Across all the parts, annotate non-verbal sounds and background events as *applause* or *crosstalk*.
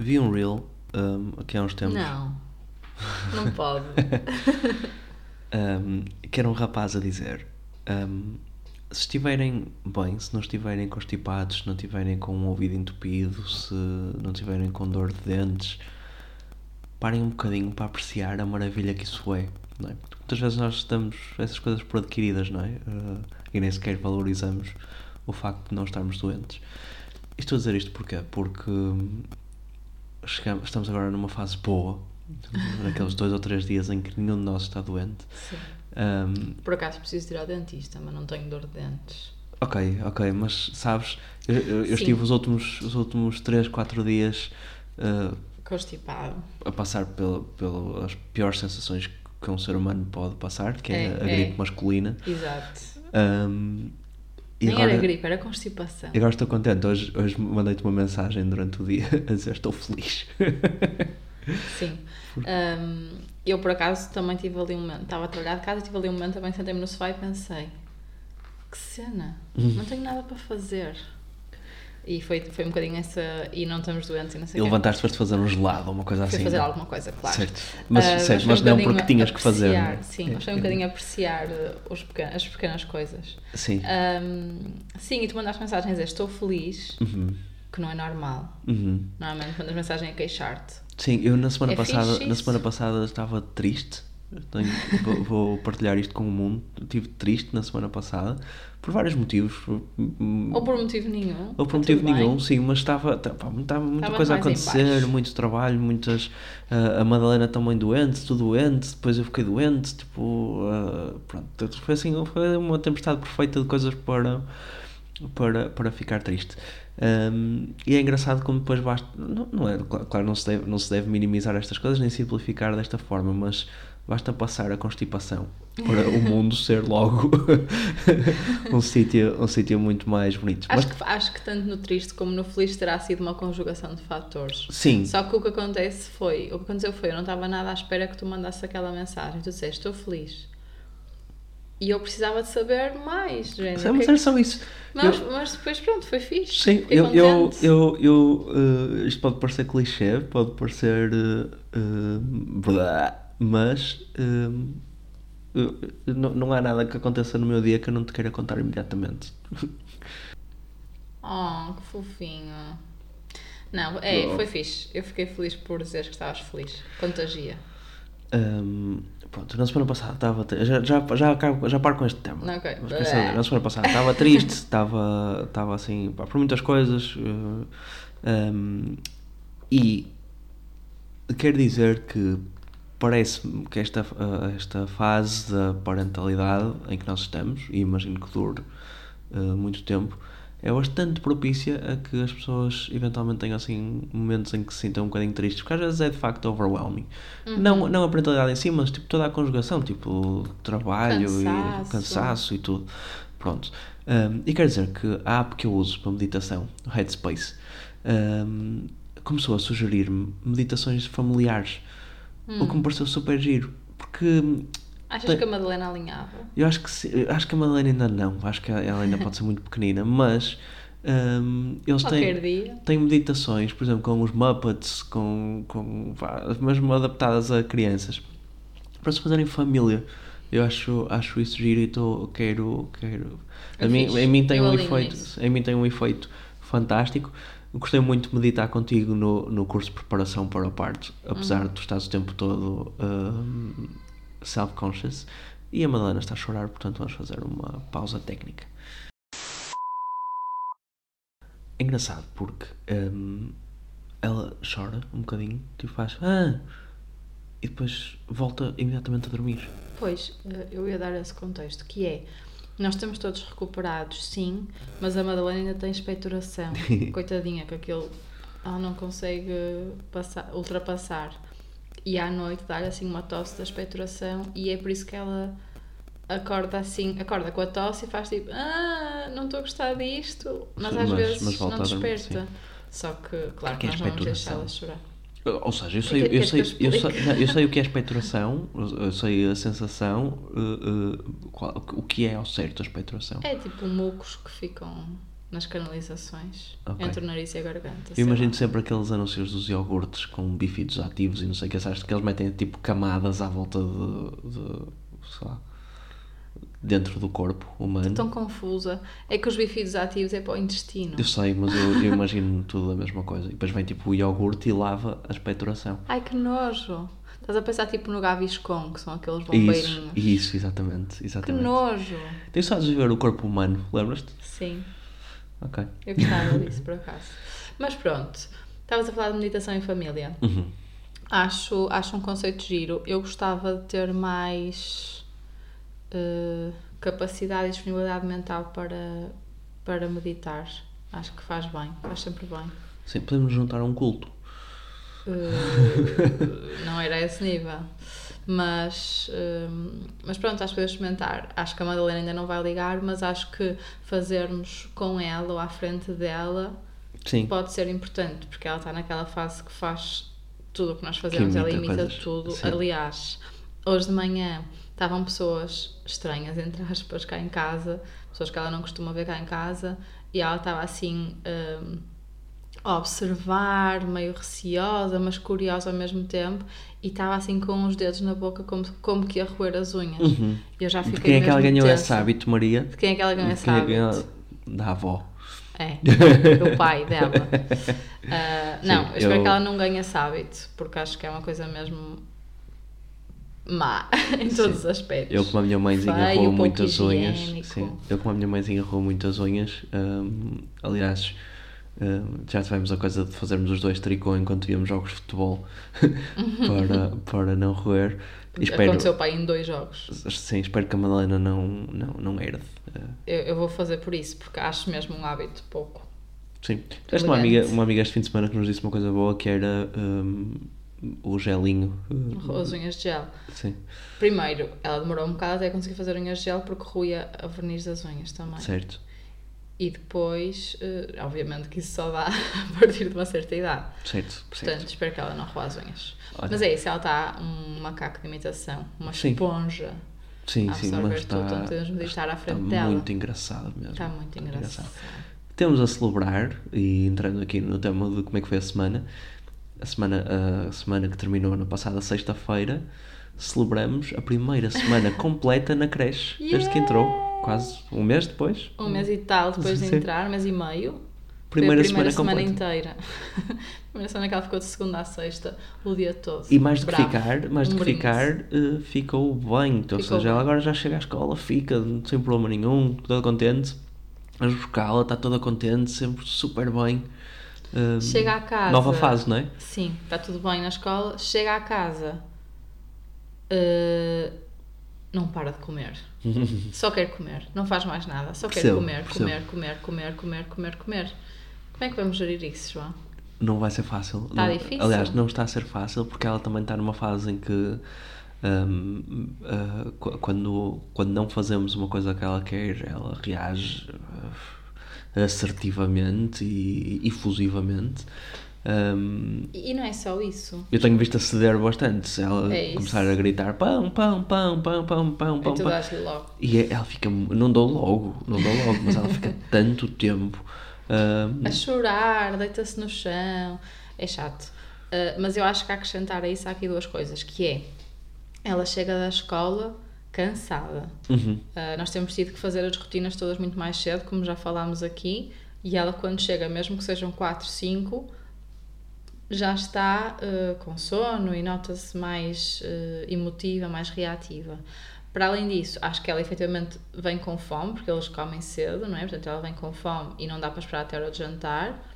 Vi um reel um, aqui há uns tempos. Não. *laughs* Não pode. um, que era um rapaz a dizer: um, se estiverem bem, se não estiverem constipados, se não estiverem com um ouvido entupido, se não estiverem com dor de dentes, parem um bocadinho para apreciar a maravilha que isso é. Não é? Porque muitas vezes nós damos essas coisas por adquiridas, não é? Uh, e nem sequer valorizamos o facto de não estarmos doentes. E estou a dizer isto porquê? Porque chegamos, estamos agora numa fase boa, naqueles dois ou três dias em que nenhum de nós está doente. Sim. Um, Por acaso preciso ir ao dentista, mas não tenho dor de dentes. ok, ok, mas sabes, eu, eu, estive os últimos, os últimos 3, 4 dias uh, Constipado. a passar pela, pelas piores sensações que um ser humano pode passar, que é, É, a é. gripe masculina. Exato. Um, e Nem agora, era gripe, era constipação. e agora estou contente. Hoje, hoje mandei-te uma mensagem durante o dia *laughs* a dizer estou feliz. *laughs* Sim. Ahm, eu, por acaso, também tive ali um momento. Estava a trabalhar de casa e tive ali um momento, também sentei-me no sofá e pensei: que cena, Uhum. não tenho nada para fazer. E foi, foi um bocadinho essa. E não estamos doentes e não sei E levantaste para te fazer um gelado ou uma coisa Fui assim. fazer não? alguma coisa, claro. Certo. Mas, Ah, certo, foi mas um não porque tinhas que fazer. apreciar, não é? Sim, mas foi um É, bocadinho apreciar uh, os pequenos, as pequenas coisas. Sim. Ahm, sim, e tu mandaste mensagens a dizer estou feliz, Uhum. que não é normal. Uhum. Normalmente mandas mensagem a queixar-te. Sim, eu na semana É passada, na semana passada estava triste. Tenho- vou, vou partilhar isto com o mundo. Estive triste na semana passada por vários motivos. Ou por motivo nenhum. Ou por está motivo tudo bem. nenhum, sim, mas estava, estava muita, muita Estava coisa a acontecer, muito trabalho, muitas. ah, a Madalena também doente, tu doente, depois eu fiquei doente, tipo. ah, pronto, foi assim, foi uma tempestade perfeita de coisas para, para, para ficar triste. Ahm, e é engraçado como depois basta. Não, não é, cla- claro, não se, deve, não se deve minimizar estas coisas nem simplificar desta forma, mas basta passar a constipação para o mundo ser logo *laughs* um sítio um sítio muito mais bonito. Mas Acho que, acho que tanto no triste como no feliz terá sido uma conjugação de fatores. sim, Só que o que acontece foi, o que aconteceu foi, eu não estava nada à espera que tu mandasses aquela mensagem. Tu disseste, estou feliz. E eu precisava de saber mais, gente. Mas era só isso. mas, Eu- mas depois pronto, foi fixe. sim, eu, eu, eu, eu, eh, isto pode parecer clichê, pode parecer. eh, blá, mas. eu- não, não há nada que aconteça no meu dia que eu não te queira contar imediatamente. *laughs* Oh, que fofinho. Não, é, Oh. foi fixe. Eu fiquei feliz por dizeres que estavas feliz. Contagia. Ahm, pronto, na semana passada estava. Já, já, já, acabo- já paro com este tema. Ok. Mas quer saber, na semana passada estava triste, *laughs* estava, estava assim, pá, por muitas coisas. eh, ahm, e quero dizer que parece-me que esta, eh, esta fase da parentalidade em que nós estamos, e imagino que dure eh, muito tempo, é bastante propícia a que as pessoas eventualmente tenham assim momentos em que se sintam um bocadinho tristes, porque às vezes é de facto overwhelming. Não, não a parentalidade em si, mas tipo toda a conjugação, tipo trabalho e Cansaço. cansaço e tudo. Pronto. Um, e quero dizer que a app que eu uso para meditação, o Headspace, um, começou a sugerir-me meditações familiares, o que me pareceu super giro, porque Achas Tem- que a Madalena alinhava? eu acho que, se- acho que a Madalena ainda não, acho que ela ainda pode ser muito pequenina, mas um, eles Qualquer têm, dia. têm meditações, por exemplo, com os Muppets, com, com mesmo adaptadas a crianças, para se fazerem família. Eu acho, acho isso giro e tô, quero. quero a É mim, fixe. em, mim tem Eu um efeito, nisso. em mim tem um efeito fantástico. Gostei muito de meditar contigo no, no curso de preparação para o parto, apesar Uhum. de tu estás o tempo todo um, self-conscious. E a Madalena está a chorar, portanto vamos fazer uma pausa técnica. É engraçado porque hum, ela chora um bocadinho, tipo faz ah! e depois volta imediatamente a dormir. Pois, eh, eu ia dar esse contexto, que é, nós estamos todos recuperados, sim, mas a Madalena ainda tem expectoração. *laughs* Coitadinha, que aquilo ela não consegue passar, ultrapassar. E à noite dá-lhe assim uma tosse da expectoração e é por isso que ela acorda assim, acorda com a tosse e faz tipo, ah, não estou a gostar disto, mas às mas- vezes mas não desperta. Só que, claro, que é nós não vamos expectoração? deixá-la chorar. Ou seja, eu sei, eu sei, eu sei, não, eu sei o que é expectoração, eu eu sei a sensação, uh, uh, qual- o que é ao certo a expectoração. É tipo mucos que ficam nas canalizações, Ok. entre o nariz e a garganta. Eu imagino lá. sempre aqueles anúncios dos iogurtes com bifidos ativos e não sei o que, sabes que eles metem tipo camadas à volta de, de sei lá, dentro do corpo humano. Tão confusa. É que os bifidos ativos é para o intestino. Eu sei, mas eu, eu *laughs* imagino tudo a mesma coisa. E depois vem tipo o iogurte e lava a expectoração. Ai que nojo! Estás a pensar tipo no Gaviscon, que são aqueles Isso, bombeirinhos. isso, exatamente. Que exatamente. nojo! Tenho só de ver o corpo humano, lembras-te? Sim, Ok. eu gostava disso por acaso. Mas pronto, estavas a falar de meditação em família. Uhum. Acho, acho um conceito giro. Eu gostava de ter mais eh, capacidade e disponibilidade mental para, para meditar. Acho que faz bem, faz sempre bem. Sim, podemos juntar um culto. Eh, não era esse nível. Mas, eh, mas pronto, acho que podemos experimentar. Acho que a Madalena ainda não vai ligar, mas acho que fazermos com ela ou à frente dela Sim. pode ser importante, porque ela está naquela fase que faz tudo o que nós fazemos, ela imita imita coisas. tudo. Sim. Aliás, hoje de manhã estavam pessoas estranhas, entre aspas, cá em casa, pessoas que ela não costuma ver cá em casa, e ela estava assim hum, a observar, meio receosa, mas curiosa ao mesmo tempo, e estava assim com os dedos na boca, como, como que ia roer as unhas. Uhum. E eu já fiquei De quem é que ela ganhou tensa. esse hábito, Maria? De quem é que ela ganhou esse é hábito? ganhou- Da avó. É, *laughs* do pai dela. Ah, não, Sim, eu espero eu- que ela não ganhe esse hábito, porque acho que é uma coisa mesmo má *laughs* em todos os aspectos. Eu, como a minha mãezinha Feio, muitas unhas. Sim, eu, como a minha mãezinha roeu muitas unhas. hum, aliás, hum, já tivemos a coisa de fazermos os dois tricô enquanto íamos jogos de futebol *laughs* para, para não roer. E espero, Aconteceu pai em dois jogos. sim, espero que a Madalena não, não, não herde. Uh, Eu, eu vou fazer por isso, porque acho mesmo um hábito pouco. sim. Tiveste uma amiga, uma amiga este fim de semana que nos disse uma coisa boa que era hum, o gelinho. uh, As unhas de gel. Sim, Primeiro, ela demorou um bocado até conseguir fazer unhas de gel porque ruía a verniz das unhas também. certo. E depois, eh, obviamente que isso só dá *laughs* a partir de uma certa idade. Certo, Portanto, certo. espero que ela não roa as unhas. Olha. Mas é isso, ela está um macaco de imitação, uma Sim. esponja. Sim, a sim, mas tudo, está, então podemos meditar à está frente dela. muito engraçado mesmo. Está muito engraçado. Temos a celebrar, e entrando aqui no tema de como é que foi a semana, a semana, a semana que terminou na passada sexta-feira, celebramos a primeira semana *laughs* completa na creche, desde que entrou, quase um mês depois. Um mês e tal depois de entrar, um mês e meio. Primeira, primeira semana, semana, inteira. *laughs* primeira semana que ela ficou de segunda a sexta, o dia todo. E mais do que Bravo. ficar, mais do Um que ficar, eh, ficou bem. Então, ou Ficou seja, ela agora já chega à escola, fica sem problema nenhum, toda contente. Vamos buscá-la, está toda contente, sempre super bem. Chega à casa. Nova fase, não é? Sim, está tudo bem na escola. Chega à casa, eh, não para de comer. *laughs* Só quer comer, não faz mais nada. Só quer comer, comer, comer, comer, comer, comer, comer. Como é que vamos gerir isso, João? Não vai ser fácil. Está Não- difícil? Aliás, não está a ser fácil porque ela também está numa fase em que hum, ah, qu- quando, quando não fazemos uma coisa que ela quer, ela reage ah, assertivamente e efusivamente. Hum, E e não é só isso. eu tenho visto a ceder bastante. Se ela É começar a gritar pão, pão, pão, pão, pão, pão, E pão, tu pão. logo. E é- ela fica. Não dou logo, não dou logo, mas ela fica *laughs* tanto tempo. hum, A chorar, deita-se no chão. É chato. Uh, mas eu acho que a acrescentar a isso há aqui duas coisas, que é ela chega da escola cansada. uhum. Uh, nós temos tido que fazer as rotinas todas muito mais cedo, como já falámos aqui, e ela quando chega, mesmo que sejam 4, 5, já está uh, com sono e nota-se mais uh, emotiva, mais reativa. Para além disso, acho que ela efetivamente vem com fome, porque eles comem cedo, não é? Portanto, ela vem com fome e não dá para esperar até a hora de jantar.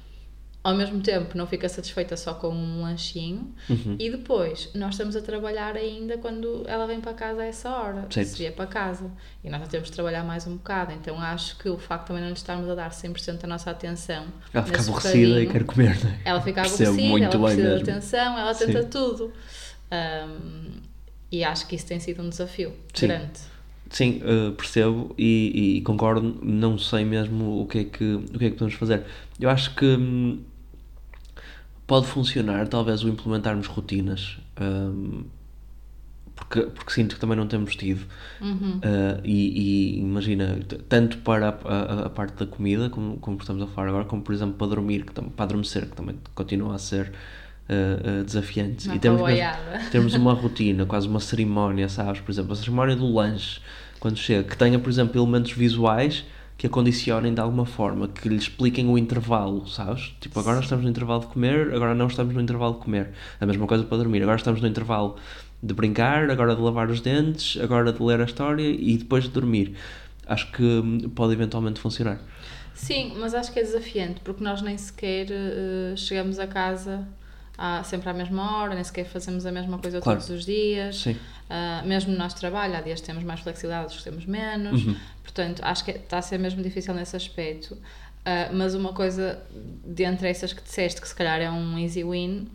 Ao mesmo tempo, não fica satisfeita só com um lanchinho. Uhum. E depois, nós estamos a trabalhar ainda quando ela vem para casa a essa hora, Certo. se vier para casa. E nós temos de trabalhar mais um bocado. Então acho que o facto também não lhe estarmos a dar 100% da nossa atenção. Ela fica aborrecida e quer comer, não é? Ela fica Percebo aborrecida, muito ela precisa de atenção, ela tenta Sim. tudo. Um, e acho que isso tem sido um desafio Sim. grande. Sim, eh, percebo e, e concordo, não sei mesmo o que, é que, o que é que podemos fazer. Eu acho que hum, pode funcionar, talvez, o implementarmos rotinas. hum, porque, porque sinto que também não temos tido. Uhum. Uh, e, e imagina, tanto para a, a- a parte da comida, como, como estamos a falar agora, como por exemplo para dormir, que, para adormecer, que também continua a ser uh, uh, desafiante. E temos, mesmo- *laughs* temos uma rotina, quase uma cerimónia, sabes? Por exemplo, a cerimónia do lanche, quando chega, que tenha, por exemplo, elementos visuais que a condicionem de alguma forma, que lhe expliquem o intervalo, sabes? Tipo, agora estamos no intervalo de comer, agora não estamos no intervalo de comer. A mesma coisa para dormir, agora estamos no intervalo de brincar, agora de lavar os dentes, agora de ler a história e depois de dormir. Acho que hum, pode eventualmente funcionar. Sim, mas acho que é desafiante porque nós nem sequer eh, chegamos a casa à- sempre à mesma hora, nem sequer fazemos a mesma coisa Claro. todos os dias. Sim. Ah, mesmo no nosso trabalho, há dias que temos mais flexibilidade, outros que temos menos. Uhum. Portanto, acho que está a ser mesmo difícil nesse aspecto. Ah, mas uma coisa, dentre essas que disseste, que se calhar é um easy win,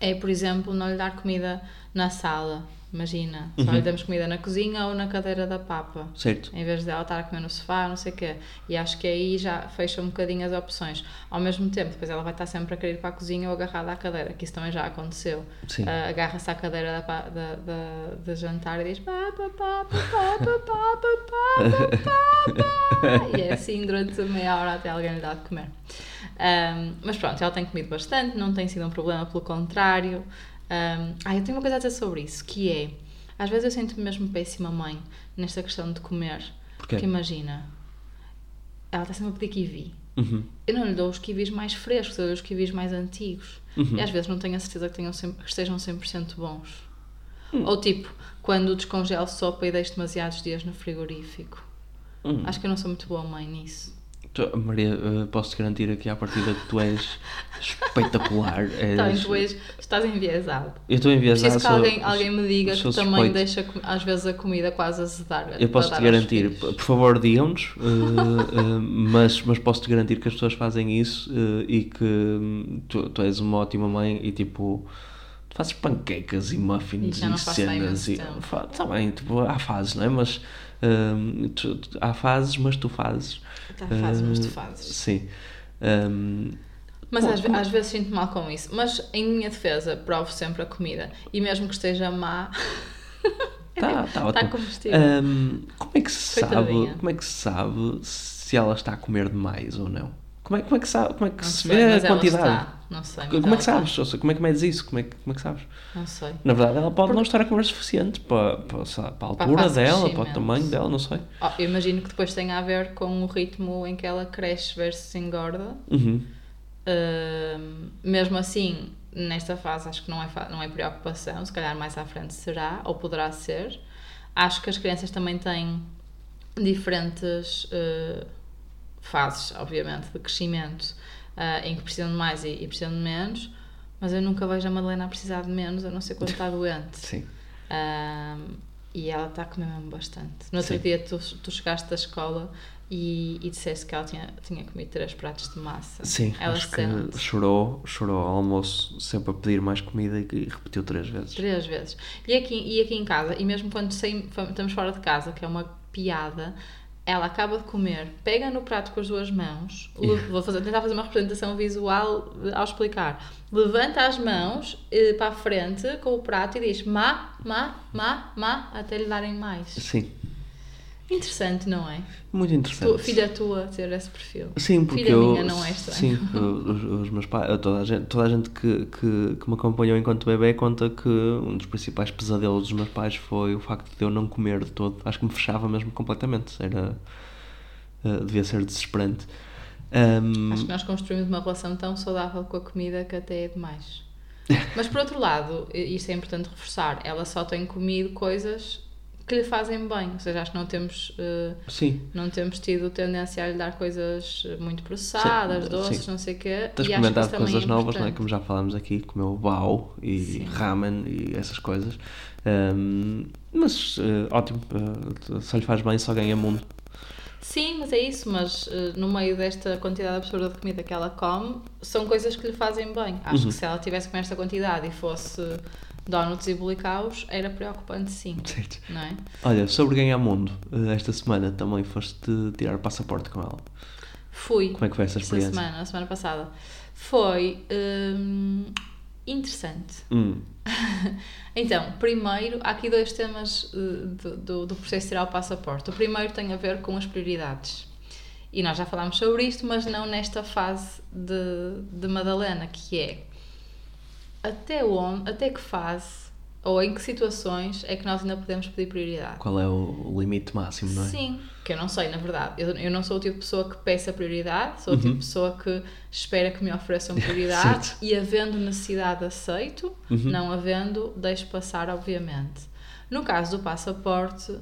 é, por exemplo, não lhe dar comida na sala. Imagina, só Uhum. lhe damos comida na cozinha ou na cadeira da papa. Certo. Em vez dela estar a comer no sofá, não sei o quê. E acho que aí já fecha um bocadinho as opções. Ao mesmo tempo, depois ela vai estar sempre a querer ir para a cozinha ou agarrada à cadeira, que isso também já aconteceu. Sim. Ah, Agarra-se à cadeira da, da, da, da jantar e diz pá, pá, pá, pá, pá, pá, pá, pá, pá. E é assim durante meia hora até alguém lhe dar de comer. Ahm, mas pronto, ela tem comido bastante, não tem sido um problema, pelo contrário. Ahm, ah, eu tenho uma coisa a dizer sobre isso, que é, às vezes eu sinto-me mesmo péssima mãe nesta questão de comer. Porquê? Porque imagina, ela está sempre a pedir kiwi. Uhum. Eu não lhe dou os kiwis mais frescos, eu dou os kiwis mais antigos. Uhum. E às vezes não tenho a certeza que, tenham sempre, que estejam 100% bons. Hum. Ou tipo, quando descongelo sopa e deixo demasiados dias no frigorífico. Hum. Acho que eu não sou muito boa mãe nisso. Tu- Maria, eh, posso-te garantir aqui à partida que tu és espetacular. *laughs* És... Então, tu és, estás enviesado. Eu estou enviesado. Preciso que sou- alguém, alguém me diga que também suspeito. deixa com- às vezes a comida quase azedar. Eu posso para te dar aos garantir, por favor, digam-nos, eh, eh, mas, mas posso te garantir que as pessoas fazem isso eh, e que hum, tu, tu és uma ótima mãe e tipo. Tu fazes panquecas e muffins e há cenas e. tempo. Fa- Tá bem, tipo, há fases, não é? Mas hum, tu- tu- há fases, mas tu fazes. Tá, fazes, mas tu fazes. Sim. Hum, Mas às, às vezes sinto mal com isso. Mas em minha defesa, provo sempre a comida. E mesmo que esteja má, *laughs* Tá, tá está ótimo. comestível. Ahm, como é que se sabe, como é que se sabe se ela está a comer demais ou não? Como é, como é que sabe, como é que não se sei, vê a quantidade? Não sei. Como é que sabes? Como é que medes isso? Como é que, como é que sabes? Não sei. Na verdade, ela pode não estar a comer o suficiente para, para, para a Para a altura de dela, para o tamanho dela, não sei. Oh, eu imagino que depois tenha a ver com o ritmo em que ela cresce versus engorda. Uhum. Ahm, mesmo assim, nesta fase acho que não é, não é preocupação, se calhar mais à frente será, ou poderá ser. Acho que as crianças também têm diferentes eh, fases, obviamente, de crescimento, ah, em que precisam de mais e, e precisam de menos, mas eu nunca vejo a Madalena a precisar de menos, a não ser quando está doente. *laughs* Sim. Ahm, e ela está a comer mesmo bastante. No outro Sim. dia tu, tu chegaste da escola e, e disseste que ela tinha, tinha comido três pratos de massa. Sim, ela acho sente. que chorou, chorou ao almoço sempre a pedir mais comida e, e repetiu três vezes. Três vezes. E aqui, e aqui em casa, e mesmo quando saímos- estamos fora de casa, que é uma piada, ela acaba de comer, pega no prato com as duas mãos, le- vou fazer, tentar fazer uma representação visual eh, ao explicar. Levanta as mãos eh, para a frente com o prato e diz má, má, má, má, até lhe darem mais. Sim, Interessante, não é? muito interessante. Tu, filha tua ter esse perfil. Sim, porque Filha eu. minha não é estranho. Sim, os, os meus pais, toda a gente, toda a gente que, que, que me acompanhou enquanto bebê conta que um dos principais pesadelos dos meus pais foi o facto de eu não comer de todo. Acho que me fechava mesmo completamente. Era. eh, devia ser desesperante. Ahm, Acho que nós construímos uma relação tão saudável com a comida que até é demais. Mas por outro lado, isto é importante reforçar, ela só tem comido coisas que lhe fazem bem. Ou seja, acho que não temos, eh, sim, não temos tido tendência a lhe dar coisas muito processadas, Sim, doces, sim. não sei o quê. tens acho que experimentado coisas é novas, não é? Como já falámos aqui, comeu bao e Sim. ramen e essas coisas. Ahm, mas eh, ótimo, eh, só lhe faz bem, só ganha mundo. Sim, mas é isso, mas eh, no meio desta quantidade absurda de comida que ela come, são coisas que lhe fazem bem. Acho Uhum. que se ela tivesse com esta quantidade e fosse donuts e bolicaus, era preocupante sim, *laughs* Certo. não é? Olha, sobre ganhar mundo, eh, esta semana também foste tirar passaporte com ela. Fui. Como é que foi essa Esta experiência? semana, a semana passada. Foi. hum, interessante. Hum. *laughs* Então, primeiro, há aqui dois temas uh, do, do, do processo de tirar o passaporte. O primeiro tem a ver com as prioridades. E nós já falámos sobre isto, mas não nesta fase de, de Madalena, que é até onde, até que fase ou em que situações é que nós ainda podemos pedir prioridade? Qual é o limite máximo, não é? Sim, que eu não sei, na verdade. Eu, eu não sou o tipo de pessoa que peça prioridade, sou o tipo de pessoa que espera que me ofereçam *laughs* prioridade e, havendo necessidade, aceito, não havendo, deixo passar, obviamente. No caso do passaporte,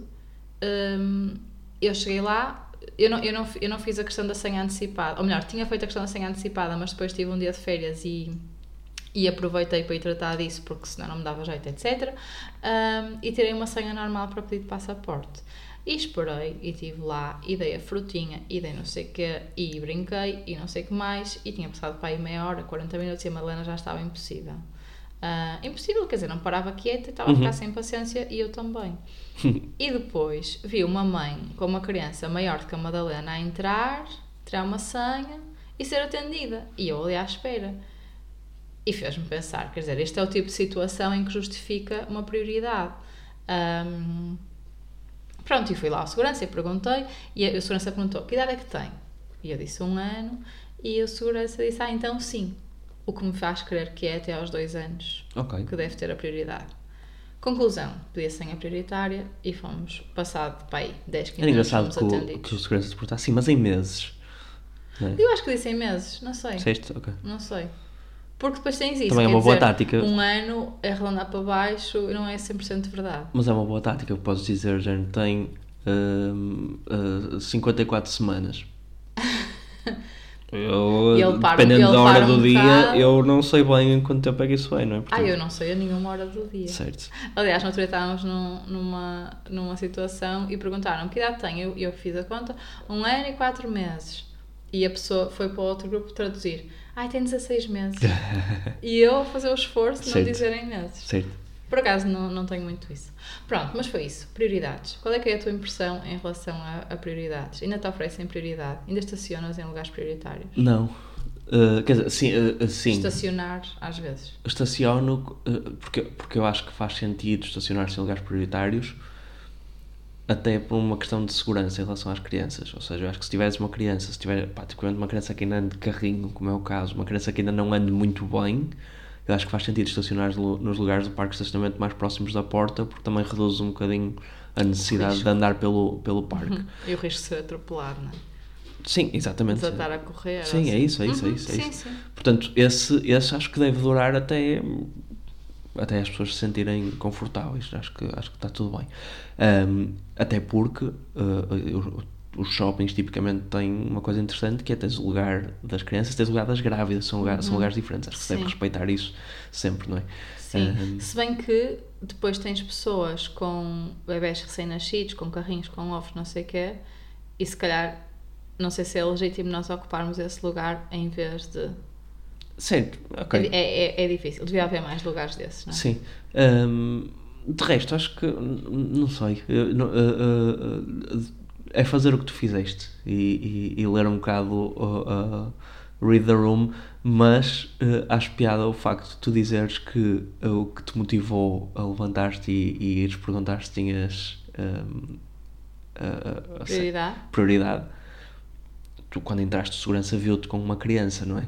hum, eu cheguei lá, eu não, eu, não, eu não fiz a questão da senha antecipada, ou melhor, tinha feito a questão da senha antecipada, mas depois tive um dia de férias e e aproveitei para ir tratar disso porque senão não me dava jeito, etc. Um, e tirei uma senha normal para pedir passaporte. E esperei e estive lá e dei a frutinha e dei não sei o quê e brinquei e não sei o que mais e tinha passado para aí meia hora, 40 minutos e a Madalena já estava impossível. Uh, impossível, quer dizer, não parava quieta, estava a ficar sem paciência e eu também. *laughs* e depois vi uma mãe com uma criança maior do que a Madalena a entrar, tirar uma senha e ser atendida. E eu ali à espera. E fez-me pensar, quer dizer, este é o tipo de situação em que justifica uma prioridade. Um, pronto, e fui lá ao segurança e perguntei, e a, a segurança perguntou, que idade é que tem? E eu disse um ano, e o segurança disse, ah, então sim. O que me faz crer que é até aos dois anos Ok. que deve ter a prioridade. Conclusão, pedi a senha prioritária e fomos, passado, para aí, 10, 15 Era engraçado que o, que o segurança se perguntasse, sim, mas em meses. É? Eu acho que disse em meses, não sei. Disseste? Ok. Não sei. Porque depois tens isso. Também é uma boa dizer, tática. Um ano é arredondar para baixo e não é 100% verdade. Mas é uma boa tática, podes dizer, já tem hum, ah, 54 semanas. *laughs* Eu, ele para- dependendo ele da hora do um dia, bocado. eu não sei bem em quanto tempo é que isso é, não é? Ah, Portanto, eu não sei a nenhuma hora do dia. Certo. Aliás, altura estávamos num- numa, numa situação e perguntaram que idade tem. Eu, eu fiz a conta, um ano e quatro meses. E a pessoa foi para o outro grupo traduzir. Ai, tem 16 meses. *laughs* e eu a fazer o esforço de não dizerem meses. Certo. Por acaso não, não tenho muito isso. Pronto, mas foi isso. Prioridades. Qual é que é a tua impressão em relação a, a prioridades? Ainda te oferecem prioridade? Ainda estacionas em lugares prioritários? Não. Ah, quer dizer, sim, ah, sim. Estacionar, às vezes. estaciono ah, porque, porque eu acho que faz sentido estacionar-se em lugares prioritários até por uma questão de segurança em relação às crianças. Ou seja, eu acho que se tiveres uma criança, se tiver praticamente uma criança que ainda ande de carrinho, como é o caso, uma criança que ainda não ande muito bem, eu acho que faz sentido estacionar nos lugares do parque de estacionamento mais próximos da porta, porque também reduz um bocadinho a necessidade de andar pelo, pelo parque. *laughs* E o risco de ser atropelado, não é? Sim, exatamente. Desatar a correr. Sim, é assim. isso, é isso, é Uhum, isso. É sim, isso. sim. Portanto, esse, esse acho que deve durar até, até as pessoas se sentirem confortáveis. Acho que, acho que está tudo bem. Ahm, até porque o- os shoppings tipicamente têm uma coisa interessante que é tens o lugar das crianças, tens o lugar das grávidas, são, lugar, são lugares diferentes. Acho que se deve Uhum. Sim. respeitar isso sempre, não é? Sim. Ahm, Se bem que depois tens pessoas com bebés recém-nascidos, com carrinhos, com ovos, não sei o quê, e se calhar não sei se é legítimo nós ocuparmos esse lugar em vez de. Certo, ok. É, é, é difícil, devia haver mais lugares desses, não é? Sim. Ahm, de resto, acho que. Não sei. ah, ah, ah, é fazer o que tu fizeste e, e- e ler um bocado uh, uh, Read the Room, mas uh, acho piada o facto de tu dizeres que o que te motivou a levantar-te e, e ires perguntar se tinhas. a- Prioridade. prioridade. Tu, quando entraste de segurança, viu-te com uma criança, não é?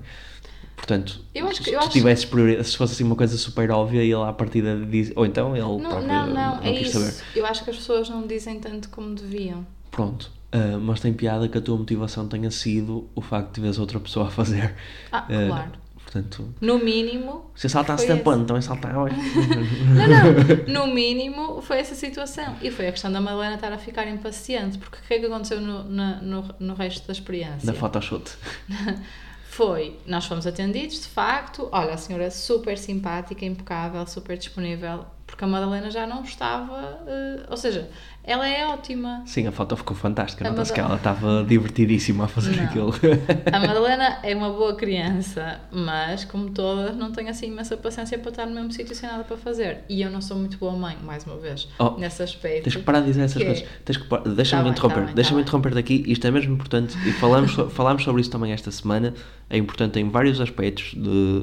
Portanto, Eu acho que- se tu tivesses prioridade, se fosse assim uma coisa super óbvia, ele à partida diz. Ou então ele Não, próprio não, não, é quis isso. saber. Eu acho que as pessoas não dizem tanto como deviam. Pronto. Ah, mas tem piada que a tua motivação tenha sido o facto de veres outra pessoa a fazer. Ah, Ah, claro. Portanto, No mínimo. se saltasse tempo esse. então saltava. *laughs* *laughs* Não, não. No mínimo foi essa situação. E foi a questão da Madalena estar a ficar impaciente. Porque o que é que aconteceu no, na- no, no resto da experiência? Na photoshoot. *laughs* Foi, nós fomos atendidos, de facto. Olha, a senhora é super simpática, impecável, super disponível. porque a Madalena já não estava. eh, ou seja, ela é ótima. Sim, a foto ficou fantástica. A Nota-se que ela estava divertidíssima a fazer Não. aquilo. A *laughs* Madalena é uma boa criança, mas, como todas, não tem assim imensa paciência para estar no mesmo sítio sem nada para fazer. E eu não sou muito boa mãe, mais uma vez, Oh, nesse aspecto. Tens que parar de dizer essas Que coisas. Tens que Tá Deixa-me bem, interromper. tá tá Deixa-me bem. interromper daqui. Isto é mesmo importante. E falamos, falámos sobre isso também esta semana. É importante em vários aspectos de,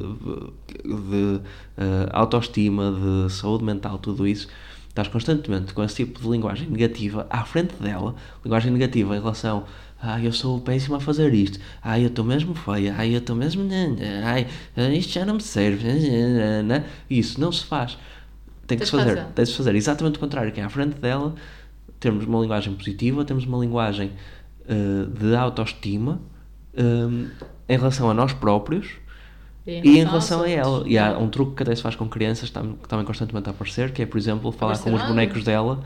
de, eh, autoestima, de saúde mental, tudo isso. Estás constantemente com esse tipo de linguagem negativa à frente dela, linguagem negativa em relação ah, eu sou péssima a fazer isto. Ai, eu estou mesmo feia. Ai, eu estou mesmo. Ai, isto já não me serve. Isso não se faz. Tem que se fazer. razão. Tem de se fazer exatamente o contrário, que é à frente dela temos uma linguagem positiva, temos uma linguagem eh, de autoestima eh, em relação a nós próprios e em relação a ela. E há um truque que até se faz com crianças tam- que também constantemente a aparecer, que é, por exemplo, falar com os bonecos dela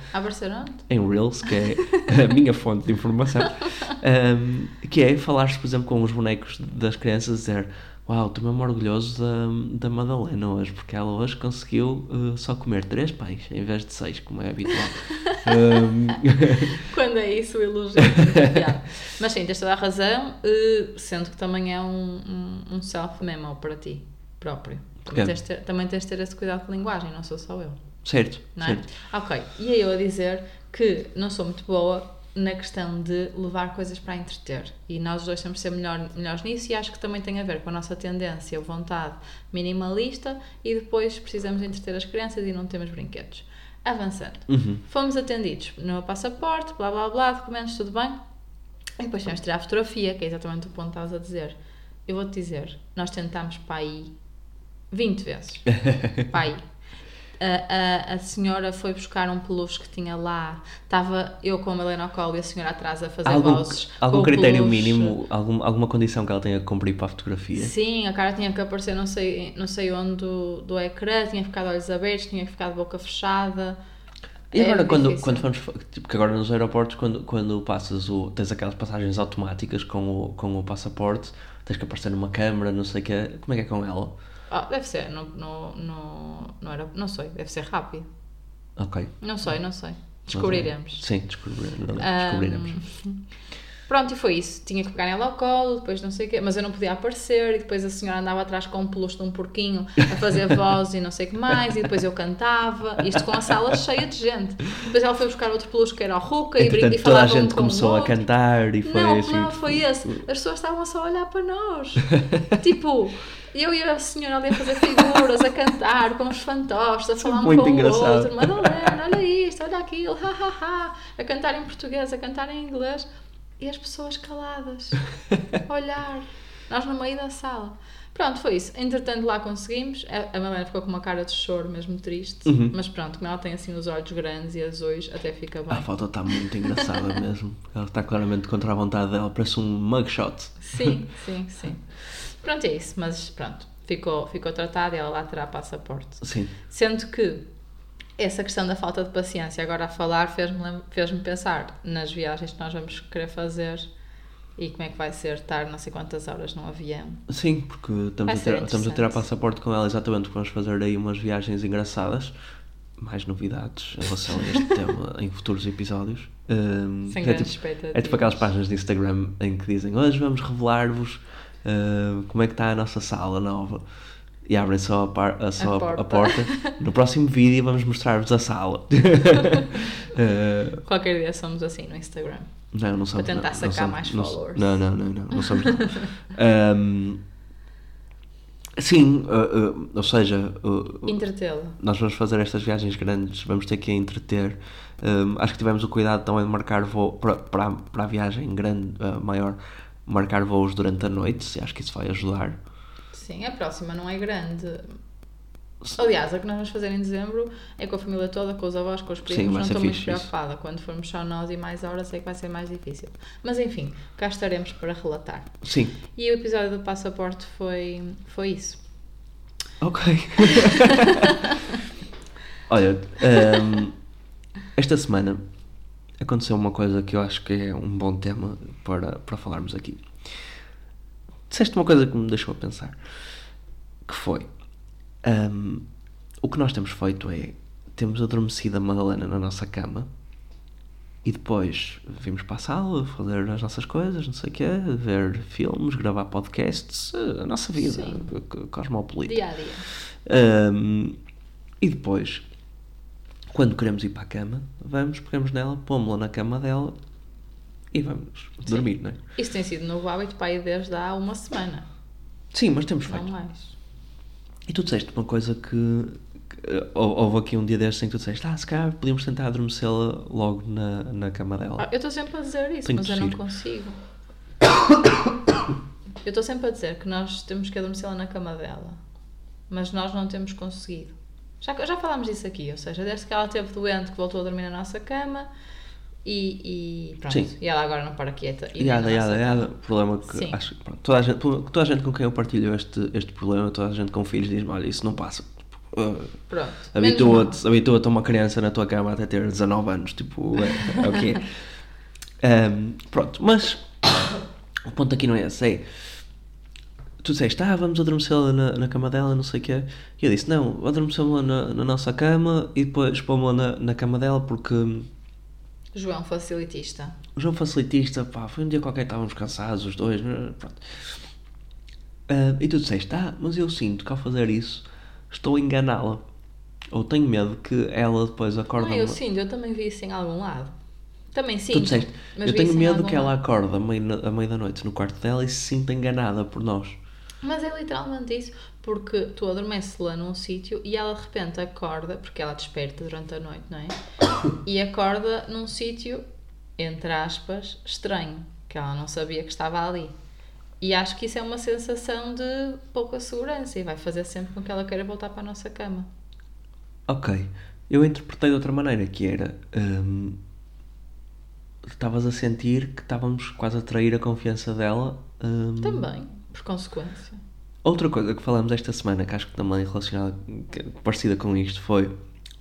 em Reels, que é a *laughs* minha fonte de informação, *laughs* um, que é falar-se, por exemplo, com os bonecos das crianças dizer Uau, estou mesmo orgulhoso da, da Madalena hoje, porque ela hoje conseguiu uh, só comer três pães em vez de seis, como é habitual. *laughs* Um, *laughs* Quando é isso, o elogio. é. Mas sim, tens toda a razão, eh, sendo que também é um, um, um self-memo para ti próprio. Também tens, de ter, também tens de ter esse cuidado com a linguagem, não sou só eu. certo, é? certo. Ok, e aí eu a dizer que não sou muito boa na questão de levar coisas para entreter. E nós os dois temos de ser melhor, melhores nisso e acho que também tem a ver com a nossa tendência, vontade minimalista e depois precisamos entreter as crianças e não temos brinquedos. Avançando. Uhum. Fomos atendidos no passaporte, blá blá blá, documentos, tudo bem. E depois tivemos de tirar a fotografia, que é exatamente o ponto que estavas a dizer. Eu vou-te dizer, nós tentámos para aí 20 vezes. *laughs* para aí. A, a, a senhora foi buscar um peluche que tinha lá. Estava eu com a Helena ao colo e a senhora atrás a fazer algum, vozes. algum critério peluche. mínimo, algum, alguma condição que ela tenha que cumprir para a fotografia? Sim, a cara tinha que aparecer não sei, não sei onde do, do ecrã, tinha de olhos abertos, tinha que ficar de boca fechada. E agora, É quando, difícil. quando vamos. Tipo, que agora nos aeroportos, quando, quando passas o. tens aquelas passagens automáticas com o, com o passaporte, tens que aparecer numa câmara, não sei o que Como é que é com ela? Ah, deve ser, no, no, no, não, era, não sei, deve ser rápido. Ok. Não sei, não sei. Descobriremos. Sim, descobriremos. Ahm, descobriremos. Pronto, e foi isso. Tinha que pegar nela ao colo, depois não sei o quê, mas eu não podia aparecer, e depois a senhora andava atrás com um peluche de um porquinho a fazer *laughs* voz e não sei o que mais, e depois eu cantava, isto com a sala cheia de gente. Depois ela foi buscar outro peluche que era o Ruca e, brin- e Entretanto, toda a falava um gente o começou a cantar e foi não, assim. não, foi esse. As pessoas estavam só a olhar para nós. *laughs* tipo, eu e a senhora ali a fazer figuras, a cantar com os fantoches, a falar um muito com engraçado. o outro. Madalena, olha isto, olha aquilo, ha, ha, ha. A cantar em português, a cantar em inglês. E as pessoas caladas, *laughs* olhar. Nós no meio da sala. Pronto, foi isso. Entretanto, lá conseguimos. A a Madalena ficou com uma cara de choro, mesmo triste. Uhum. Mas pronto, como ela tem assim os olhos grandes e azuis, até fica bem. A foto está muito engraçada *laughs* mesmo. Ela está claramente contra a vontade dela, parece um mugshot. Sim, *laughs* sim, sim. Pronto, é isso, mas pronto, ficou, ficou tratado e ela lá terá passaporte. Sim. Sendo que essa questão da falta de paciência, agora a falar, fez-me fez-me pensar nas viagens que nós vamos querer fazer e como é que vai ser estar não sei quantas horas num avião. Sim, porque estamos, a, ter, estamos a tirar passaporte com ela exatamente porque vamos fazer aí umas viagens engraçadas. Mais novidades em relação a este *laughs* tema em futuros episódios. Um, Sem é, tipo, é tipo aquelas páginas de Instagram em que dizem hoje vamos revelar-vos uh, como é que está a nossa sala nova. E abrem só a, par- a- só a- a porta. porta. *laughs* No próximo vídeo vamos mostrar-vos a sala. Uh, *laughs* Qualquer dia somos assim no Instagram. não, não somos. Para tentar não, sacar não somos- mais não- followers. Não, não, não, não, não somos. não. *laughs* Ahm, sim, uh, uh, ou seja, Entretê-la. nós vamos fazer estas viagens grandes, vamos ter que entreter. Ahm, acho que tivemos o cuidado também de marcar voo para, para, a- para a viagem grande, maior, marcar voos durante a noite, acho que isso vai ajudar. Sim, a próxima não é grande. Aliás, a que nós vamos fazer em dezembro é com a família toda, com os avós, com os primos. Sim, não estou muito fixe isso. preocupada. Quando formos só nós e mais horas é que vai ser mais difícil. Mas enfim, cá estaremos para relatar. Sim, E o episódio do passaporte foi, foi isso. ok. *laughs* Olha, ahm, esta semana aconteceu uma coisa que eu acho que é um bom tema para, para falarmos aqui. Disseste uma coisa que me deixou a pensar, que foi, ahm, o que nós temos feito é temos adormecido a Madalena na nossa cama e depois vimos para a sala fazer as nossas coisas, não sei o quê, ver filmes, gravar podcasts, a nossa vida Sim. cosmopolita. Dia a dia. Um, e depois, quando queremos ir para a cama, vamos, pegamos nela, pomos-la na cama dela e vamos dormir, não é? Isso tem sido novo hábito para aí desde há uma semana. Sim, mas temos Não feito. mais. E tu disseste uma coisa que, que hou- houve aqui um dia destes em que tu disseste, ah, se calhar podíamos tentar adormecê-la logo na, na cama dela. Ah, Eu estou sempre a dizer isso, Tenho mas eu não consigo. Eu estou sempre a dizer que nós temos que adormecê-la na cama dela, mas nós não temos conseguido. Já, já falámos disso aqui, ou seja, desde que ela esteve doente, que voltou a dormir na nossa cama e, e pronto. Sim. E ela agora não para quieta. E Yada, yada, yada. problema que Sim. acho pronto, toda, a gente, toda a gente com quem eu partilho este, este problema, toda a gente com filhos diz-me, olha, isso não passa. Uh, Pronto. Menos Habitua-te habitua a uma criança na tua cama até ter 19 anos, tipo, é, é o que é. Um, pronto, mas o ponto aqui não é esse, é tu disseste, ah, vamos adormecê-la na, na cama dela, não sei o quê. E eu disse, não, adormecemos-la na, na nossa cama e depois pomos-la na, na cama dela porque. João, facilitista. o João facilitista, pá, foi um dia qualquer que estávamos cansados os dois, pronto. Ah, e tu disseste, ah, mas eu sinto que ao fazer isso estou a enganá-la. Ou tenho medo que ela depois acorde Não, eu sinto, eu também vi isso em algum lado. Também sinto. Tu disseste, mas eu tenho medo que ela acorde à meia, à meia da noite no quarto dela e se sinta enganada por nós. Mas é literalmente isso, porque tu adormeces lá num sítio e ela de repente acorda, porque ela desperta durante a noite, não é? E acorda num sítio, entre aspas, estranho, que ela não sabia que estava ali. E acho que isso é uma sensação de pouca segurança e vai fazer sempre com que ela queira voltar para a nossa cama. Ok, eu interpretei de outra maneira, que era... hum, Estavas a sentir que estávamos quase a trair a confiança dela. hum, Também, por consequência. Outra coisa que falamos esta semana, que acho que também relacionada, que- parecida com isto, foi,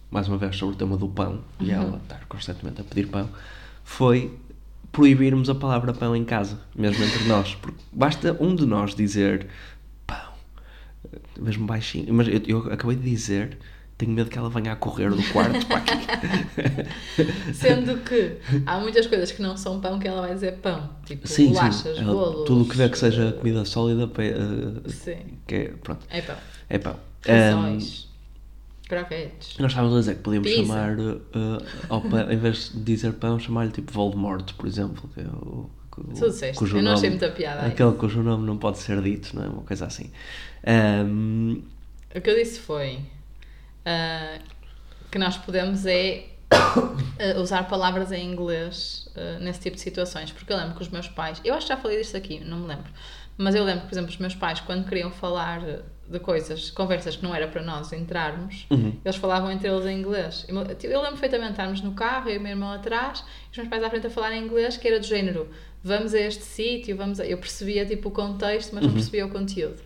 mais uma vez, sobre o tema do pão, e ela estar constantemente a pedir pão, foi proibirmos a palavra pão em casa, mesmo entre nós. Porque basta um de nós dizer pão, mesmo baixinho, mas eu, eu acabei de dizer, tenho medo que ela venha a correr do quarto para aqui. *laughs* Sendo que há muitas coisas que não são pão que ela vai dizer pão. Tipo sim, bolachas, sim, ela- bolos. tudo o que vê que seja comida sólida, eh, Sim. que é, pronto, É pão. é pão. Croquetes. Nós estávamos a dizer que podíamos Pizza. chamar, uh, ao pão, em vez de dizer pão, chamar-lhe tipo Voldemort, por exemplo. Que é o, Tu disseste, eu não achei muita piada Aquele cujo nome não pode ser dito, não é? Uma coisa assim. Ahm, O que eu disse foi ah, que nós podemos é ah, usar palavras em inglês ah, nesse tipo de situações. Porque eu lembro que os meus pais, eu acho que já falei disto aqui, não me lembro, mas eu lembro por exemplo, os meus pais, quando queriam falar de coisas, conversas que não era para nós entrarmos, Uhum. eles falavam entre eles em inglês. Eu, tipo, eu lembro perfeitamente estarmos no carro, eu e o meu irmão atrás, e os meus pais à frente a falar em inglês, que era do género: vamos a este sítio, vamos a... Eu percebia tipo o contexto, mas não percebia o conteúdo.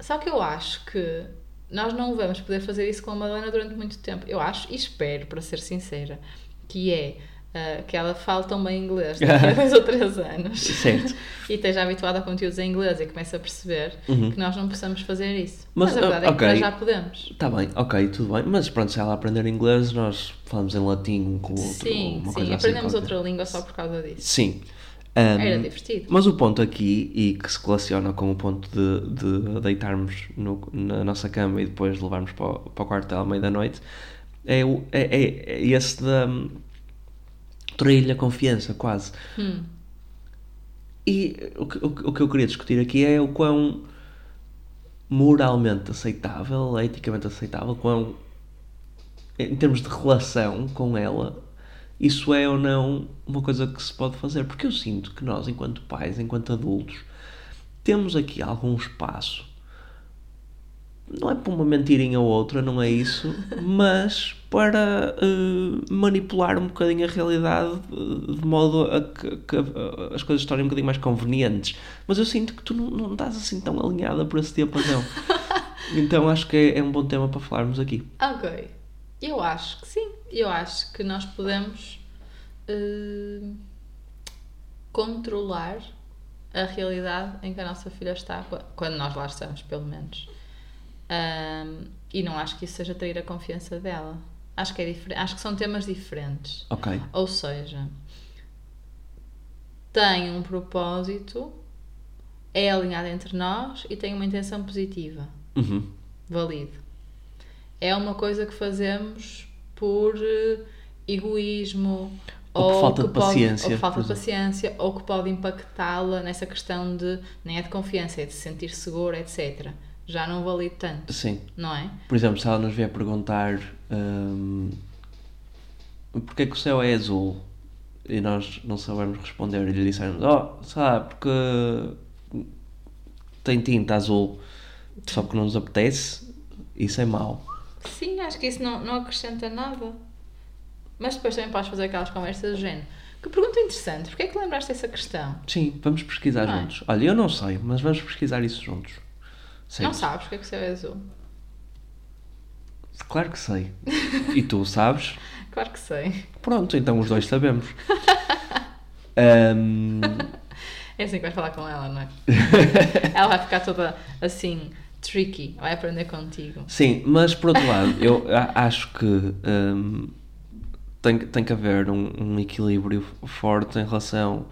Só que eu acho que nós não vamos poder fazer isso com a Madalena durante muito tempo. Eu acho e espero, para ser sincera, que é ah, que ela fale tão bem inglês daqui a *laughs* dois ou três anos certo. *laughs* e esteja habituada a conteúdos em inglês e comece a perceber Uhum. que nós não possamos fazer isso. Mas, Mas, a verdade ah, é que nós já podemos. Está bem, ok, tudo bem. Mas pronto, se ela aprender inglês, nós falamos em latim um com o outro. Sim, sim, assim aprendemos outra língua só por causa disso. Sim. Ahm, Era divertido. Mas o ponto aqui, e que se relaciona com o ponto de, de deitarmos no- na nossa cama e depois levarmos para o, para o quarto à meia da noite, é, é, é- é esse da hum, trair-lhe a confiança, quase. Hum. E o o, o que eu queria discutir aqui é o quão moralmente aceitável, eticamente aceitável, quão, em termos de relação com ela, isso é ou não uma coisa que se pode fazer. Porque eu sinto que nós, enquanto pais, enquanto adultos, temos aqui algum espaço. Não é para uma mentirinha ou outra, não é isso, *laughs* mas para eh, manipular um bocadinho a realidade eh, de modo a que, que, eh, as coisas se tornem um bocadinho mais convenientes. Mas eu sinto que tu não, não estás assim tão alinhada por esse não. *laughs* Então acho que é, é um bom tema para falarmos aqui. Ok. Eu acho que sim. Eu acho que nós podemos eh, controlar a realidade em que a nossa filha está, qu- quando nós lá estamos, pelo menos. Ahm, e não acho que isso seja trair a confiança dela. Acho que é diferente. Acho que são temas diferentes. Ok. Ou seja, tem um propósito, é alinhado entre nós e tem uma intenção positiva. Uhum. Valido. É uma coisa que fazemos por eh, egoísmo Ou por falta de pode- paciência, ou falta de paciência, ou que pode impactá-la nessa questão de nem é de confiança, é de se sentir segura, etc. Já não valido tanto, Sim. não é? Por exemplo, se ela nos vier perguntar hum, porque é que o céu é azul e nós não soubermos responder e lhe dissermos, oh, sabe, porque tem tinta azul, só que não nos apetece, isso é mau. Sim, acho que isso não, não acrescenta nada. Mas depois também podes fazer aquelas conversas do género. Que pergunta interessante, porquê é que lembraste dessa questão? Sim, vamos pesquisar Não é? juntos. Olha, eu não sei, mas vamos pesquisar isso juntos. Sei. Não sabes porque é que o céu é azul? Claro que sei. E tu sabes? *laughs* Claro que sei. Pronto, então os dois sabemos. *laughs* Hum, É assim que vais falar com ela, não é? *laughs* ela vai ficar toda assim, tricky, vai aprender contigo. sim, mas por outro lado, eu acho que hum, tem, tem que haver um, um equilíbrio forte em relação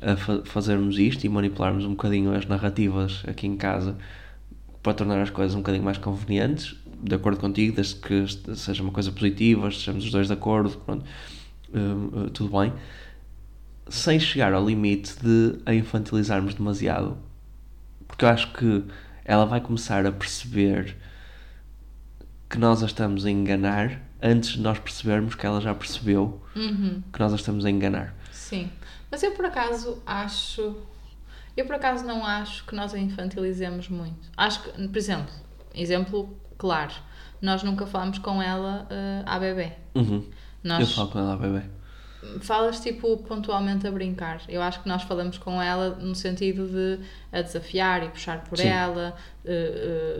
a fa- fazermos isto e manipularmos um bocadinho as narrativas aqui em casa para tornar as coisas um bocadinho mais convenientes, de acordo contigo, desde que seja uma coisa positiva, estejamos os dois de acordo, pronto, hum, tudo bem, sem chegar ao limite de a infantilizarmos demasiado, porque eu acho que ela vai começar a perceber que nós a estamos a enganar antes de nós percebermos que ela já percebeu Uhum, que nós a estamos a enganar. sim. Mas eu por acaso acho. Eu por acaso não acho que nós a infantilizemos muito. Acho que, por exemplo, exemplo claro, nós nunca falamos com ela eh, à bebê. Uhum. Nós, Eu falo com ela, bebê. Falas tipo pontualmente a brincar. Eu acho que nós falamos com ela no sentido de a desafiar e puxar por Sim. ela, eh,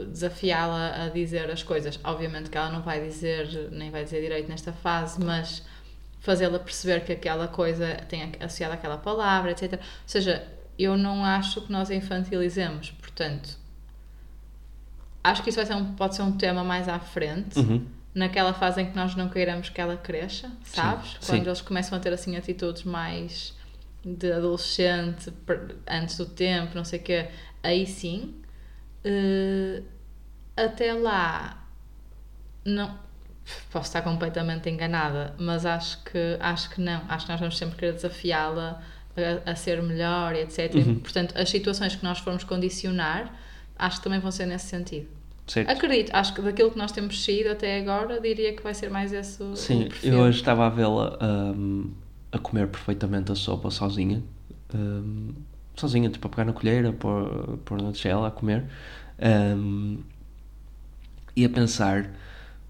eh, desafiá-la a dizer as coisas. Obviamente que ela não vai dizer, nem vai dizer direito nesta fase, mas fazê-la perceber que aquela coisa tem associada àquela palavra, etc. Ou seja, eu não acho que nós infantilizemos, portanto. Acho que isso vai ser um, pode ser um tema mais à frente Uhum. Naquela fase em que nós não queiramos que ela cresça, sabes? sim. Quando eles começam a ter assim atitudes mais de adolescente, antes do tempo, não sei o quê, aí sim. Eh, até lá, não. Posso estar completamente enganada, mas acho que, acho que não. Acho que nós vamos sempre querer desafiá-la a, a ser melhor e etc. Uhum. Portanto, as situações que nós formos condicionar, acho que também vão ser nesse sentido. Certo? Acredito, acho que daquilo que nós temos sido até agora, diria que vai ser mais esse o, Sim, eu hoje estava a vê-la hum, a comer perfeitamente a sopa sozinha. hum, sozinha, tipo a pegar na colheira, pôr, pôr na tigela a comer. hum, e a pensar.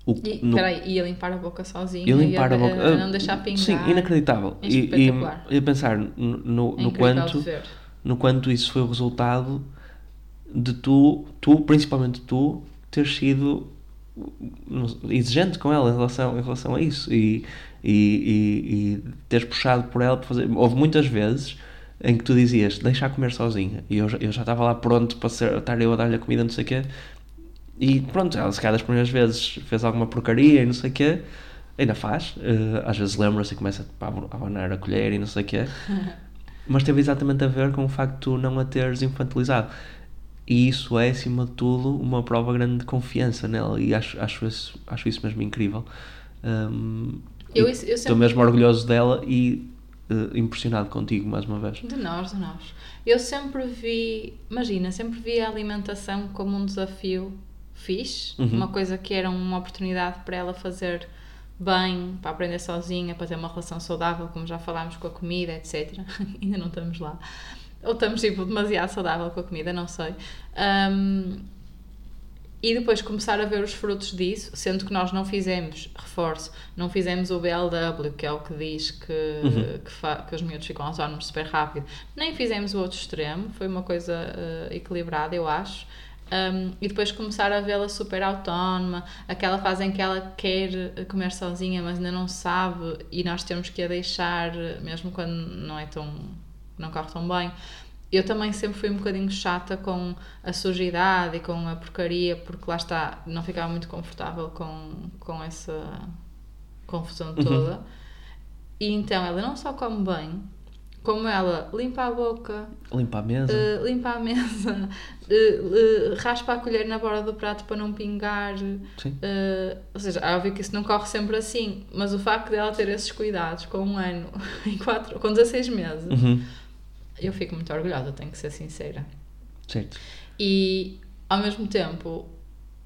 O, E, no- peraí, ia limpar a boca sozinha e limpar e a boca. a não deixar pingar. Sim, inacreditável. E, e, Espetacular. e a pensar no, no, É no quanto no quanto isso foi o resultado de tu, tu principalmente tu, ter sido exigente com ela em relação, em relação a isso e, e, e, e teres puxado por ela para fazer. Houve muitas vezes em que tu dizias deixa comer sozinha e eu, já- eu já estava lá pronto para ser, estar eu a dar-lhe a comida, não sei o quê. E pronto, ela se calhar das primeiras vezes fez alguma porcaria e não sei o quê. Ainda faz, eh, às vezes lembra-se e começa tipo, a abanar a colher e não sei o quê. *laughs* Mas teve exatamente a ver com o facto de tu não a teres infantilizado. E isso é, acima de tudo, uma prova grande de confiança nela. E acho, acho, isso, acho isso mesmo incrível. Um, Eu, isso- eu Estou sempre mesmo orgulhoso dela e eh, impressionado contigo, mais uma vez. De nós, de nós. Eu sempre vi, imagina, sempre vi a alimentação como um desafio fixe, Uhum. uma coisa que era uma oportunidade para ela fazer bem, para aprender sozinha, para ter uma relação saudável, como já falámos com a comida, etc. *laughs* Ainda não estamos lá. Ou estamos tipo demasiado saudável com a comida, não sei. Ahm, e depois começar a ver os frutos disso, sendo que nós não fizemos, reforço, não fizemos o BLW, que é o que diz que, Uhum. que, que os miúdos ficam autónomos super rápido, nem fizemos o outro extremo, foi uma coisa eh, equilibrada, eu acho. Um, e depois começar a vê-la super autónoma, aquela fase em que ela quer eh, comer sozinha, mas ainda não sabe, e nós temos que a deixar, eh, mesmo quando não é tão. Não corre tão bem. Eu também sempre fui um bocadinho chata com a sujidade e com a porcaria, porque lá está, não ficava muito confortável com, com essa confusão Uhum. toda. E então ela não só come bem, como ela limpa a boca, Limpa a mesa. eh, limpa a mesa, *laughs* eh, eh, raspa a colher na borda do prato para não pingar. Sim. ou seja, é óbvio que isso não corre sempre assim, mas o facto dela ter esses cuidados com um ano *laughs* e quatro, com 16 meses, Uhum. Eu fico muito orgulhosa, tenho que ser sincera. Certo. E ao mesmo tempo,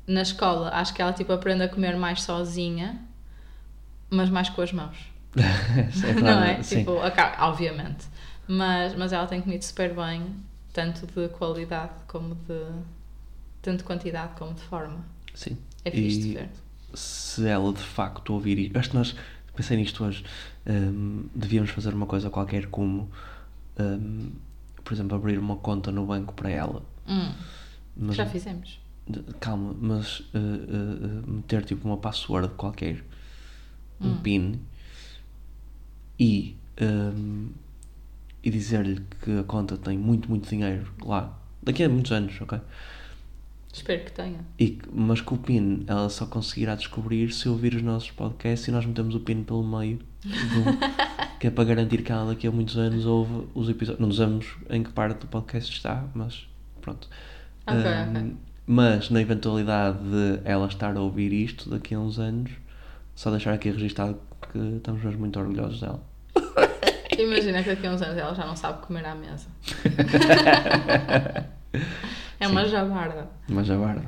na escola, acho que ela tipo aprende a comer mais sozinha, mas mais com as mãos. *laughs* é não verdade, é? Sim. Tipo, obviamente. Mas, mas ela tem comido super bem, tanto de qualidade como de. tanto de quantidade como de forma. Sim. É fixe de E ver. se ela de facto ouvir isto, acho que nós pensei nisto hoje, hum, devíamos fazer uma coisa qualquer como, hum, por exemplo, abrir uma conta no banco para ela. Hum, Mas, já fizemos. calma, mas uh, uh, meter tipo uma password qualquer, um PIN e, hum, e dizer-lhe que a conta tem muito, muito dinheiro lá. Daqui a muitos anos, ok? Espero que tenha. E, mas que o PIN ela só conseguirá descobrir se ouvir os nossos podcasts e nós metemos o PIN pelo meio. Do- que é para garantir que ela daqui a muitos anos ouve os episódios. Não sabemos em que parte do podcast está, mas pronto. Ok, Ahm, ok. Mas na eventualidade de ela estar a ouvir isto daqui a uns anos, só deixar aqui registado que estamos mesmo muito orgulhosos dela. *laughs* Imagina que daqui a uns anos ela já não sabe comer à mesa. *laughs* é uma javarda. Mas já guarda,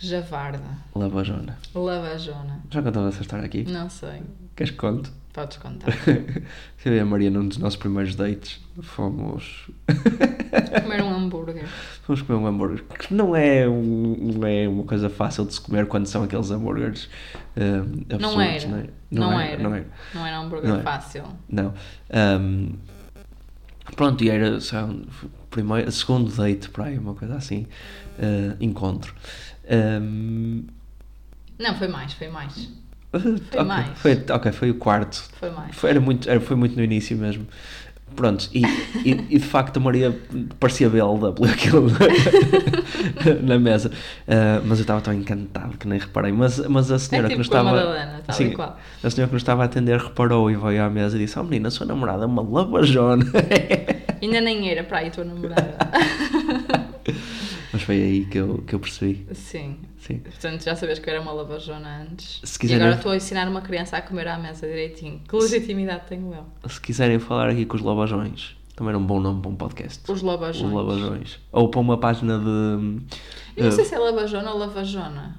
Javarda. lavajona. Lavajona. Já contamos essa história aqui? Não sei. Queres que conte? Podes contar. *laughs* Eu e a Maria, num dos nossos primeiros dates, fomos *laughs* Comer um hambúrguer. Vamos comer um hambúrguer. Que não é, um, não é uma coisa fácil de se comer quando são aqueles hambúrgueres Não absurdos, era. não é? Não, era. Não era. Não era um hambúrguer Não é. fácil. Não. Um, pronto, e era primeiro, segundo date para aí, uma coisa assim. uh, encontro. Um, Não, foi mais, foi mais. *laughs* ok, mais. Foi, ok, foi o quarto. Foi mais. Foi, era muito, era, foi muito no início mesmo. Pronto, e, e, e de facto a Maria parecia BLW *laughs* aquilo *laughs* na mesa. Ah, mas eu estava tão encantado que nem reparei. Mas, mas a É senhora tipo que nos estava. Madalena, Sim, a senhora que nos estava a atender reparou e veio à mesa e disse: Oh menina, a sua namorada é uma lavajona. Ainda nem era para aí tua namorada. mas foi aí que eu, que eu percebi. Sim. Sim. Portanto, já sabes que eu era uma lavajona antes. Se E quiserem- agora estou a ensinar uma criança a comer à mesa direitinho. Que legitimidade tenho eu? Se quiserem falar aqui com os lavajões, também era um bom nome para um podcast. Os lavajões. Os lavajões. Ou para uma página de. Eu não sei se é lavajona ou lavajona.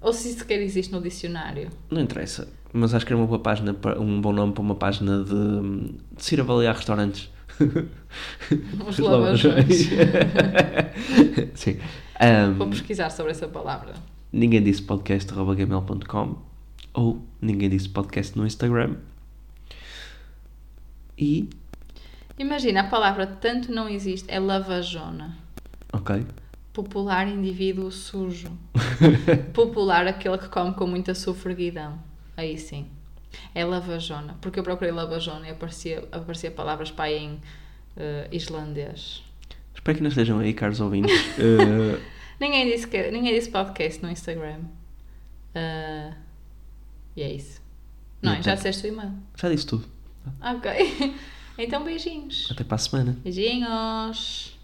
Ou se sequer existe no dicionário. Não interessa, mas acho que era uma boa página, um bom nome para uma página de, de se ir avaliar restaurantes. Os lavajões. *laughs* Sim. Ahm, Vou pesquisar sobre essa palavra. ninguém disse podcast.gmail.com ou ninguém disse podcast no Instagram. E. Imagina, a palavra tanto não existe, é lavajona. Ok. Popular indivíduo sujo. *laughs* Popular aquele que come com muita sofreguidão. Aí sim. É lavajona. Porque eu procurei lavajona e aparecia, aparecia palavras para em eh, islandês. Espero que não estejam aí, caros ouvintes. *laughs* Eh, Ninguém disse, que, ninguém disse podcast no Instagram. Eh, e é isso. Não, Não, já disseste o e-mail. já disse tudo. Ok. *laughs* Então beijinhos. Até para a semana. Beijinhos.